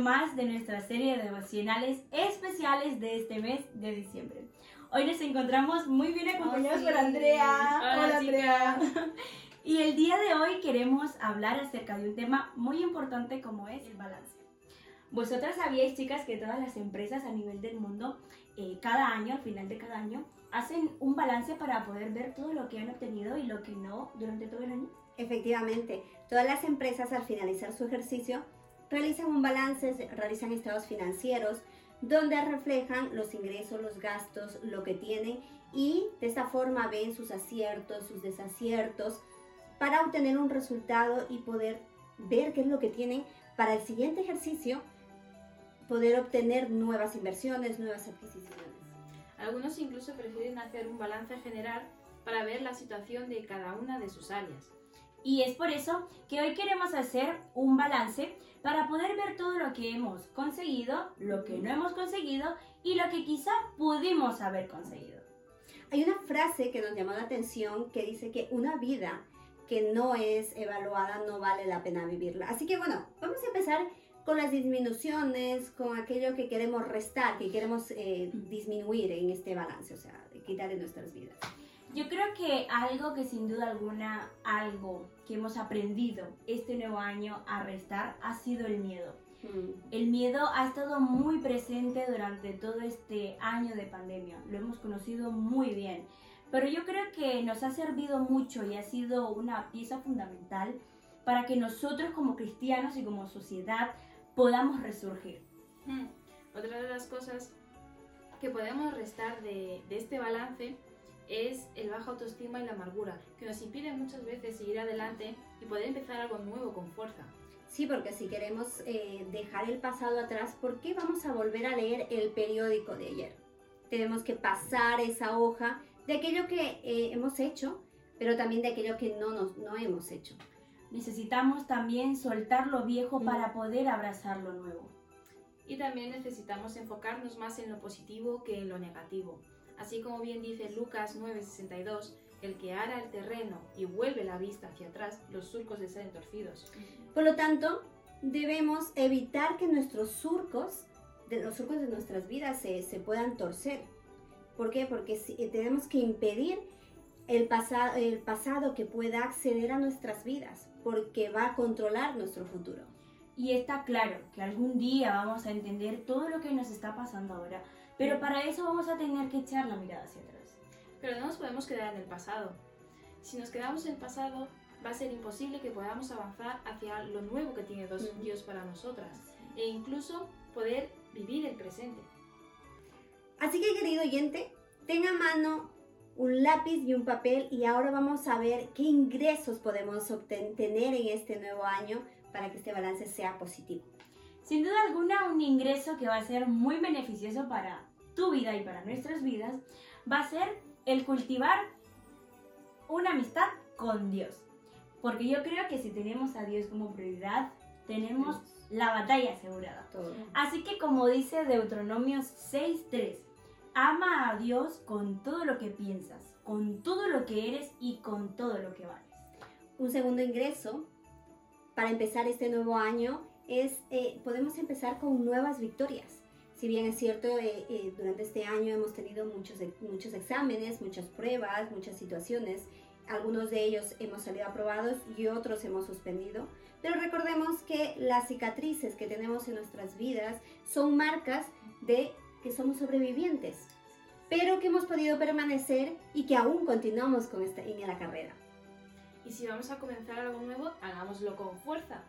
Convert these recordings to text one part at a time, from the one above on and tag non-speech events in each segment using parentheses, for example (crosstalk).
más de nuestra serie de devocionales especiales de este mes de diciembre. Hoy nos encontramos muy bien acompañados Oh, sí. por Andrea. Hola, Andrea. (laughs) Y el día de hoy queremos hablar acerca de un tema muy importante como es el balance. Vosotras sabíais, chicas, que todas las empresas a nivel del mundo, eh, cada año, al final de cada año, hacen un balance para poder ver todo lo que han obtenido y lo que no durante todo el año. Efectivamente, todas las empresas al finalizar su ejercicio realizan un balance, realizan estados financieros donde reflejan los ingresos, los gastos, lo que tienen y de esta forma ven sus aciertos, sus desaciertos para obtener un resultado y poder ver qué es lo que tienen para el siguiente ejercicio, poder obtener nuevas inversiones, nuevas adquisiciones. Algunos incluso prefieren hacer un balance general para ver la situación de cada una de sus áreas. Y es por eso que hoy queremos hacer un balance para poder ver todo lo que hemos conseguido, lo que no hemos conseguido y lo que quizá pudimos haber conseguido. Hay una frase que nos llamó la atención que dice que una vida que no es evaluada no vale la pena vivirla. Así que bueno, vamos a empezar con las disminuciones, con aquello que queremos restar, que queremos eh, disminuir en este balance, o sea, quitar de nuestras vidas. Yo creo que algo que sin duda alguna, algo que hemos aprendido este nuevo año a restar ha sido el miedo. Mm, El miedo ha estado muy presente durante todo este año de pandemia, lo hemos conocido muy bien, pero yo creo que nos ha servido mucho y ha sido una pieza fundamental para que nosotros como cristianos y como sociedad podamos resurgir. Hmm. Otra de las cosas que podemos restar de, de este balance es el baja autoestima y la amargura, que nos impiden muchas veces seguir adelante y poder empezar algo nuevo con fuerza. Sí, porque si queremos eh, dejar el pasado atrás, ¿por qué vamos a volver a leer el periódico de ayer? Tenemos que pasar esa hoja de aquello que eh, hemos hecho, pero también de aquello que no, nos, no hemos hecho. Necesitamos también soltar lo viejo Mm. para poder abrazar lo nuevo. Y también necesitamos enfocarnos más en lo positivo que en lo negativo. Así como bien dice Lucas 9:62, el que ara el terreno y vuelve la vista hacia atrás, los surcos le salen torcidos. Por lo tanto, debemos evitar que nuestros surcos, de los surcos de nuestras vidas, se, se puedan torcer. ¿Por qué? Porque si- eh, tenemos que impedir el, pasa- el pasado que pueda acceder a nuestras vidas, porque va a controlar nuestro futuro. Y está claro que algún día vamos a entender todo lo que nos está pasando ahora, pero para eso vamos a tener que echar la mirada hacia atrás. Pero no nos podemos quedar en el pasado. Si nos quedamos en el pasado, va a ser imposible que podamos avanzar hacia lo nuevo que tiene Dios para nosotras e incluso poder vivir el presente. Así que querido oyente, tenga a mano un lápiz y un papel y ahora vamos a ver qué ingresos podemos obten- tener en este nuevo año para que este balance sea positivo. Sin duda alguna, un ingreso que va a ser muy beneficioso para tu vida y para nuestras vidas va a ser el cultivar una amistad con Dios. Porque yo creo que si tenemos a Dios como prioridad, tenemos la batalla asegurada. Todo. Así que como dice Deuteronomios 6.3, ama a Dios con todo lo que piensas, con todo lo que eres y con todo lo que vales. Un segundo ingreso para empezar este nuevo año es, eh, podemos empezar con nuevas victorias. Si bien es cierto, eh, eh, durante este año hemos tenido muchos, muchos exámenes, muchas pruebas, muchas situaciones. Algunos de ellos hemos salido aprobados y otros hemos suspendido. Pero recordemos que las cicatrices que tenemos en nuestras vidas son marcas de que somos sobrevivientes, pero que hemos podido permanecer y que aún continuamos con esta, en la carrera. Y si vamos a comenzar algo nuevo, hagámoslo con fuerza.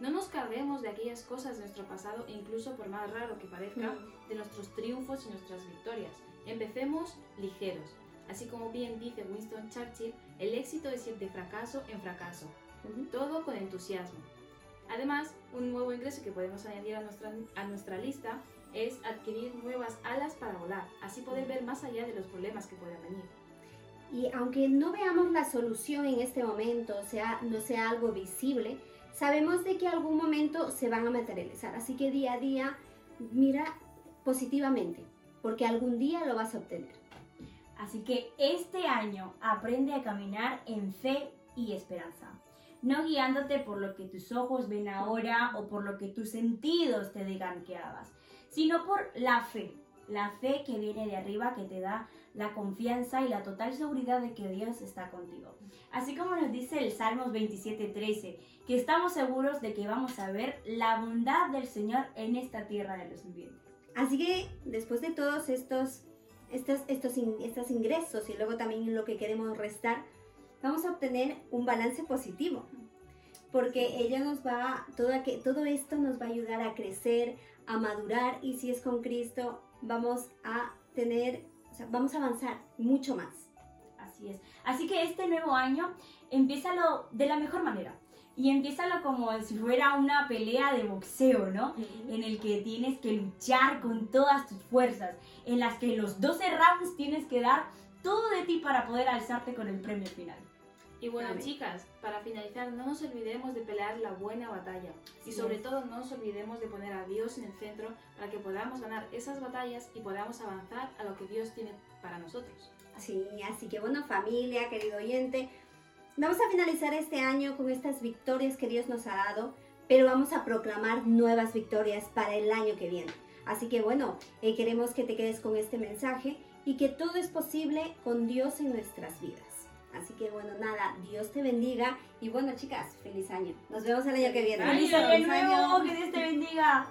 No nos carguemos de aquellas cosas de nuestro pasado, incluso por más raro que parezca, de nuestros triunfos y nuestras victorias. Empecemos ligeros. Así como bien dice Winston Churchill, el éxito es ir de fracaso en fracaso. Todo con entusiasmo. Además, un nuevo ingreso que podemos añadir a nuestra, a nuestra lista es adquirir nuevas alas para volar, así poder ver más allá de los problemas que puedan venir. Y aunque no veamos la solución en este momento, o sea, no sea algo visible, sabemos de que algún momento se van a materializar. Así que día a día mira positivamente, porque algún día lo vas a obtener. Así que este año aprende a caminar en fe y esperanza. no guiándote por lo que tus ojos ven ahora o por lo que tus sentidos te digan que hagas, sino por la fe, la fe que viene de arriba, que te da la confianza y la total seguridad de que Dios está contigo. Así como nos dice el Salmos 27:13, que estamos seguros de que vamos a ver la bondad del Señor en esta tierra de los vivientes. Así que después de todos estos, estos, estos, estos ingresos y luego también lo que queremos restar, vamos a obtener un balance positivo. Porque ella nos va, todo, todo esto nos va a ayudar a crecer, a madurar y si es con Cristo, vamos a tener, sea, vamos a avanzar mucho más. Así es. Así que este nuevo año, empieza de la mejor manera y empiézalo como si fuera una pelea de boxeo, ¿no? En el que tienes que luchar con todas tus fuerzas, en las que los 12 rounds tienes que dar todo de ti para poder alzarte con el premio final. Y bueno, chicas, para finalizar, no nos olvidemos de pelear la buena batalla. y sobre todo, no nos olvidemos de poner a Dios en el centro para que podamos ganar esas batallas y podamos avanzar a lo que Dios tiene para nosotros. Sí, así que bueno, familia, querido oyente, Vamos a finalizar este año con estas victorias que Dios nos ha dado, pero vamos a proclamar nuevas victorias para el año que viene. Así que bueno, eh, queremos que te quedes con este mensaje y que todo es posible con Dios en nuestras vidas. Así que bueno, nada, Dios te bendiga y bueno chicas, feliz año. Nos vemos el año que viene. ¡Feliz año! ¡Que Dios te bendiga!